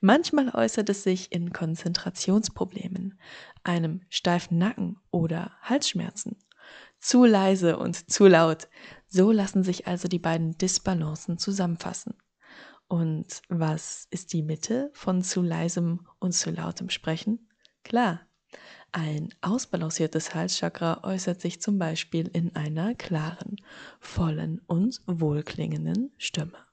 Manchmal äußert es sich in Konzentrationsproblemen, einem steifen Nacken oder Halsschmerzen. Zu leise und zu laut. So lassen sich also die beiden Disbalancen zusammenfassen. Und was ist die Mitte von zu leisem und zu lautem Sprechen? Klar, ein ausbalanciertes Halschakra äußert sich zum Beispiel in einer klaren, vollen und wohlklingenden Stimme.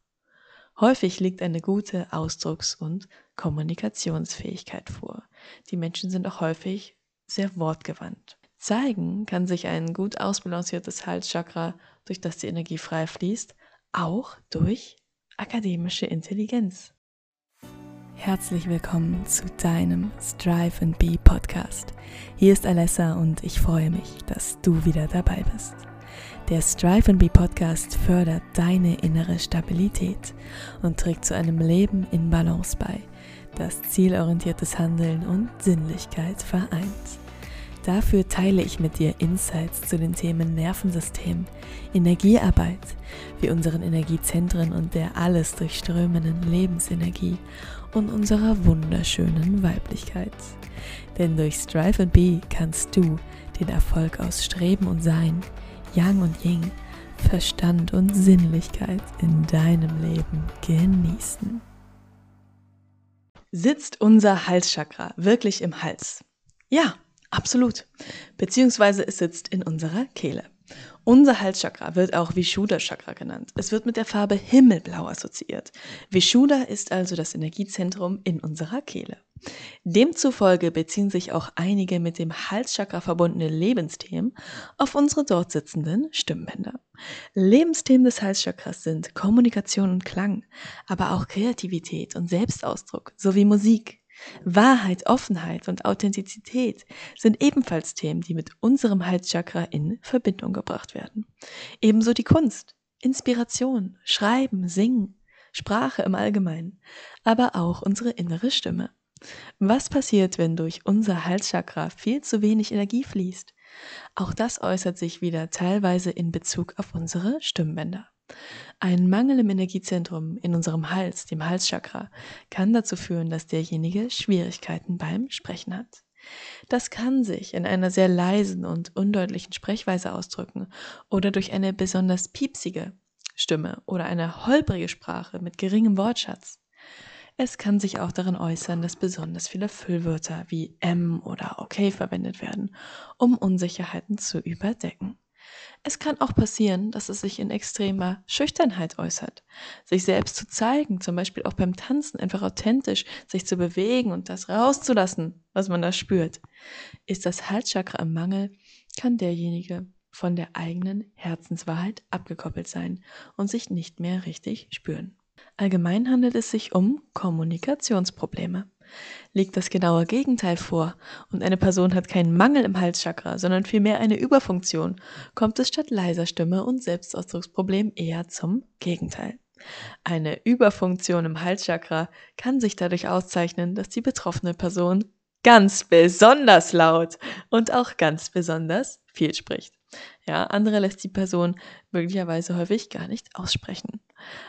Häufig liegt eine gute Ausdrucks- und Kommunikationsfähigkeit vor. Die Menschen sind auch häufig sehr wortgewandt. Zeigen kann sich ein gut ausbalanciertes Halschakra, durch das die Energie frei fließt, auch durch akademische Intelligenz. Herzlich willkommen zu deinem Strive and Be Podcast. Hier ist Alessa und ich freue mich, dass du wieder dabei bist. Der Strive and Be Podcast fördert deine innere Stabilität und trägt zu einem Leben in Balance bei, das zielorientiertes Handeln und Sinnlichkeit vereint. Dafür teile ich mit dir Insights zu den Themen Nervensystem, Energiearbeit, wie unseren Energiezentren und der alles durchströmenden Lebensenergie und unserer wunderschönen Weiblichkeit. Denn durch Strive and Be kannst du den Erfolg aus Streben und Sein, Yang und Ying, Verstand und Sinnlichkeit in deinem Leben genießen. Sitzt unser Halschakra wirklich im Hals? Ja, Absolut. Beziehungsweise es sitzt in unserer Kehle. Unser Halschakra wird auch Vishuddha-Chakra genannt. Es wird mit der Farbe Himmelblau assoziiert. Vishuddha ist also das Energiezentrum in unserer Kehle. Demzufolge beziehen sich auch einige mit dem Halschakra verbundene Lebensthemen auf unsere dort sitzenden Stimmbänder. Lebensthemen des Halschakras sind Kommunikation und Klang, aber auch Kreativität und Selbstausdruck sowie Musik, Wahrheit, Offenheit und Authentizität sind ebenfalls Themen, die mit unserem Halschakra in Verbindung gebracht werden. Ebenso die Kunst, Inspiration, Schreiben, Singen, Sprache im Allgemeinen, aber auch unsere innere Stimme. Was passiert, wenn durch unser Halschakra viel zu wenig Energie fließt? Auch das äußert sich wieder teilweise in Bezug auf unsere Stimmbänder. Ein Mangel im Energiezentrum in unserem Hals, dem Halschakra, kann dazu führen, dass derjenige Schwierigkeiten beim Sprechen hat. Das kann sich in einer sehr leisen und undeutlichen Sprechweise ausdrücken oder durch eine besonders piepsige Stimme oder eine holprige Sprache mit geringem Wortschatz. Es kann sich auch darin äußern, dass besonders viele Füllwörter wie M oder OK verwendet werden, um Unsicherheiten zu überdecken. Es kann auch passieren, dass es sich in extremer Schüchternheit äußert. Sich selbst zu zeigen, zum Beispiel auch beim Tanzen, einfach authentisch sich zu bewegen und das rauszulassen, was man da spürt. Ist das Halschakra im Mangel, kann derjenige von der eigenen Herzenswahrheit abgekoppelt sein und sich nicht mehr richtig spüren. Allgemein handelt es sich um Kommunikationsprobleme. Liegt das genaue Gegenteil vor und eine Person hat keinen Mangel im Halschakra, sondern vielmehr eine Überfunktion, kommt es statt leiser Stimme und Selbstausdrucksproblem eher zum Gegenteil. Eine Überfunktion im Halschakra kann sich dadurch auszeichnen, dass die betroffene Person ganz besonders laut und auch ganz besonders viel spricht. Ja, andere lässt die Person möglicherweise häufig gar nicht aussprechen.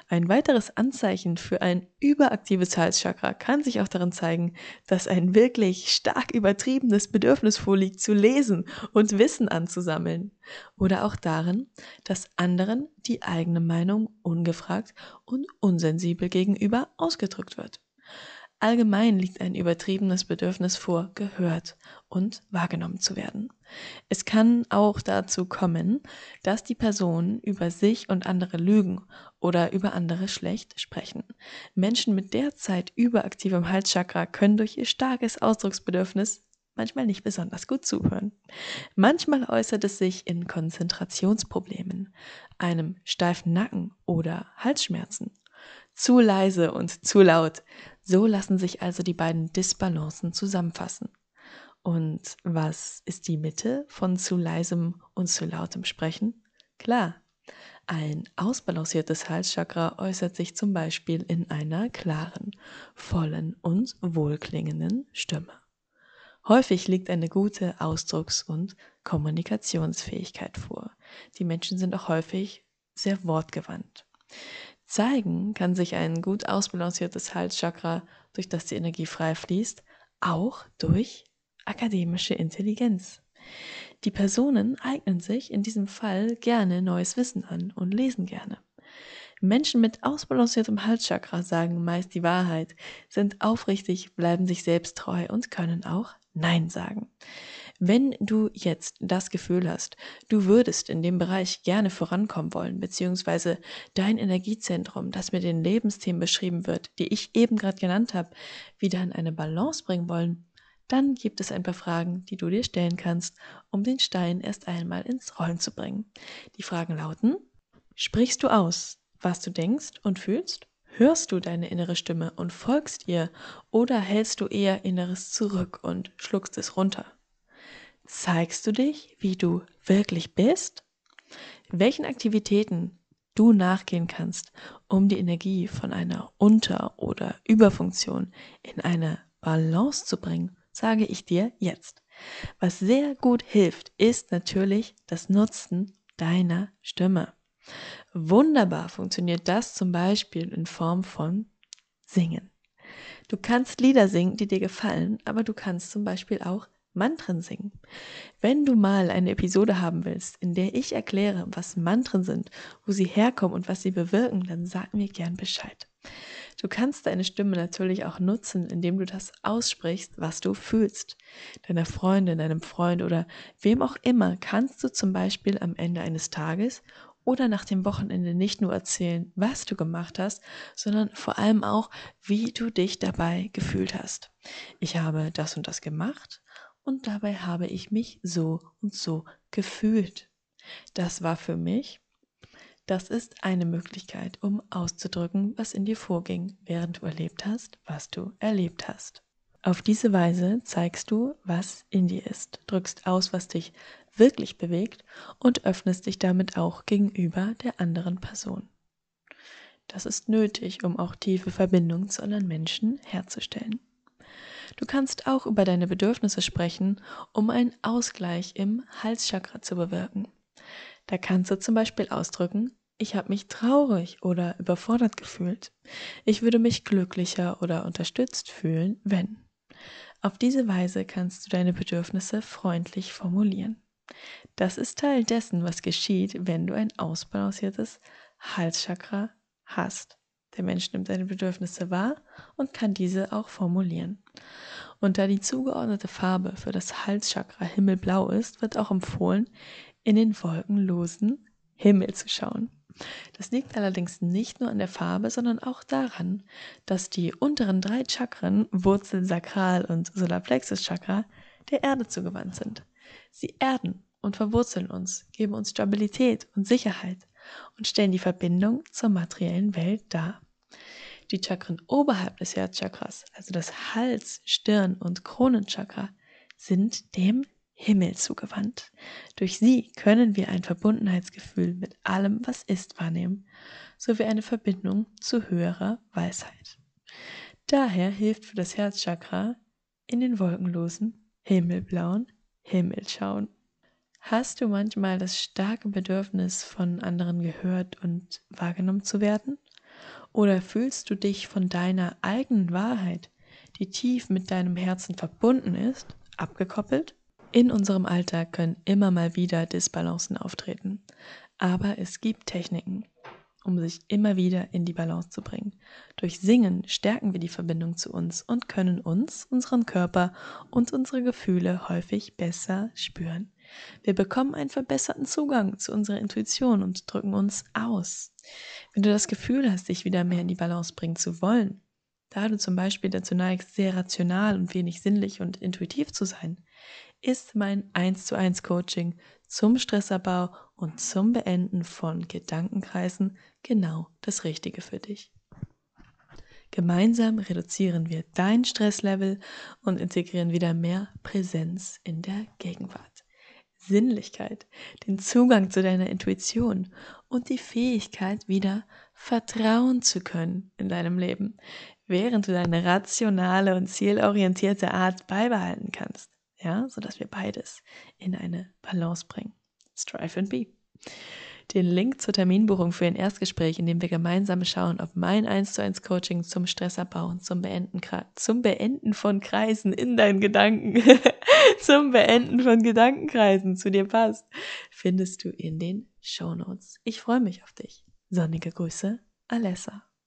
Ein weiteres Anzeichen für ein überaktives Halschakra kann sich auch darin zeigen, dass ein wirklich stark übertriebenes Bedürfnis vorliegt, zu lesen und Wissen anzusammeln. Oder auch darin, dass anderen die eigene Meinung ungefragt und unsensibel gegenüber ausgedrückt wird. Allgemein liegt ein übertriebenes Bedürfnis vor, gehört und wahrgenommen zu werden. Es kann auch dazu kommen, dass die Personen über sich und andere lügen oder über andere schlecht sprechen. Menschen mit derzeit überaktivem Halschakra können durch ihr starkes Ausdrucksbedürfnis manchmal nicht besonders gut zuhören. Manchmal äußert es sich in Konzentrationsproblemen, einem steifen Nacken oder Halsschmerzen zu leise und zu laut. So lassen sich also die beiden Disbalancen zusammenfassen. Und was ist die Mitte von zu leisem und zu lautem Sprechen? Klar, ein ausbalanciertes Halschakra äußert sich zum Beispiel in einer klaren, vollen und wohlklingenden Stimme. Häufig liegt eine gute Ausdrucks- und Kommunikationsfähigkeit vor. Die Menschen sind auch häufig sehr wortgewandt. Zeigen kann sich ein gut ausbalanciertes Halschakra, durch das die Energie frei fließt, auch durch akademische Intelligenz. Die Personen eignen sich in diesem Fall gerne neues Wissen an und lesen gerne. Menschen mit ausbalanciertem Halschakra sagen meist die Wahrheit, sind aufrichtig, bleiben sich selbst treu und können auch Nein sagen. Wenn du jetzt das Gefühl hast, du würdest in dem Bereich gerne vorankommen wollen, beziehungsweise dein Energiezentrum, das mit den Lebensthemen beschrieben wird, die ich eben gerade genannt habe, wieder in eine Balance bringen wollen, dann gibt es ein paar Fragen, die du dir stellen kannst, um den Stein erst einmal ins Rollen zu bringen. Die Fragen lauten, sprichst du aus, was du denkst und fühlst? Hörst du deine innere Stimme und folgst ihr oder hältst du eher Inneres zurück und schluckst es runter? Zeigst du dich, wie du wirklich bist? Welchen Aktivitäten du nachgehen kannst, um die Energie von einer Unter- oder Überfunktion in eine Balance zu bringen, sage ich dir jetzt. Was sehr gut hilft, ist natürlich das Nutzen deiner Stimme. Wunderbar funktioniert das zum Beispiel in Form von Singen. Du kannst Lieder singen, die dir gefallen, aber du kannst zum Beispiel auch Mantren singen. Wenn du mal eine Episode haben willst, in der ich erkläre, was Mantren sind, wo sie herkommen und was sie bewirken, dann sag mir gern Bescheid. Du kannst deine Stimme natürlich auch nutzen, indem du das aussprichst, was du fühlst. Deiner Freundin, deinem Freund oder wem auch immer kannst du zum Beispiel am Ende eines Tages oder nach dem Wochenende nicht nur erzählen, was du gemacht hast, sondern vor allem auch, wie du dich dabei gefühlt hast. Ich habe das und das gemacht und dabei habe ich mich so und so gefühlt. Das war für mich. Das ist eine Möglichkeit, um auszudrücken, was in dir vorging, während du erlebt hast, was du erlebt hast. Auf diese Weise zeigst du, was in dir ist, drückst aus, was dich wirklich bewegt und öffnest dich damit auch gegenüber der anderen Person. Das ist nötig, um auch tiefe Verbindungen zu anderen Menschen herzustellen. Du kannst auch über deine Bedürfnisse sprechen, um einen Ausgleich im Halschakra zu bewirken. Da kannst du zum Beispiel ausdrücken, ich habe mich traurig oder überfordert gefühlt. Ich würde mich glücklicher oder unterstützt fühlen, wenn. Auf diese Weise kannst du deine Bedürfnisse freundlich formulieren. Das ist Teil dessen, was geschieht, wenn du ein ausbalanciertes Halschakra hast. Der Mensch nimmt seine Bedürfnisse wahr und kann diese auch formulieren. Und da die zugeordnete Farbe für das Halschakra himmelblau ist, wird auch empfohlen, in den wolkenlosen Himmel zu schauen. Das liegt allerdings nicht nur an der Farbe, sondern auch daran, dass die unteren drei Chakren, Wurzel, Sakral und Solarplexus Chakra, der Erde zugewandt sind. Sie erden und verwurzeln uns, geben uns Stabilität und Sicherheit und stellen die Verbindung zur materiellen Welt dar. Die Chakren oberhalb des Herzchakras, also das Hals-, Stirn- und Kronenchakra, sind dem Himmel zugewandt. Durch sie können wir ein Verbundenheitsgefühl mit allem, was ist, wahrnehmen, sowie eine Verbindung zu höherer Weisheit. Daher hilft für das Herzchakra in den wolkenlosen, himmelblauen Himmel schauen. Hast du manchmal das starke Bedürfnis, von anderen gehört und wahrgenommen zu werden? Oder fühlst du dich von deiner eigenen Wahrheit, die tief mit deinem Herzen verbunden ist, abgekoppelt? In unserem Alltag können immer mal wieder Disbalancen auftreten, aber es gibt Techniken, um sich immer wieder in die Balance zu bringen. Durch Singen stärken wir die Verbindung zu uns und können uns, unseren Körper und unsere Gefühle häufig besser spüren. Wir bekommen einen verbesserten Zugang zu unserer Intuition und drücken uns aus. Wenn du das Gefühl hast, dich wieder mehr in die Balance bringen zu wollen, da du zum Beispiel dazu neigst, sehr rational und wenig sinnlich und intuitiv zu sein, ist mein 1 zu 1 Coaching zum Stressabbau und zum Beenden von Gedankenkreisen genau das Richtige für dich. Gemeinsam reduzieren wir dein Stresslevel und integrieren wieder mehr Präsenz in der Gegenwart. Sinnlichkeit, den Zugang zu deiner Intuition und die Fähigkeit, wieder vertrauen zu können in deinem Leben, während du deine rationale und zielorientierte Art beibehalten kannst, ja, so dass wir beides in eine Balance bringen. Strive and be. Den Link zur Terminbuchung für ein Erstgespräch, in dem wir gemeinsam schauen, ob mein 1 zu 1 Coaching zum Stressabbau und zum Beenden, zum Beenden von Kreisen in deinen Gedanken, zum Beenden von Gedankenkreisen zu dir passt, findest du in den Show Notes. Ich freue mich auf dich. Sonnige Grüße, Alessa.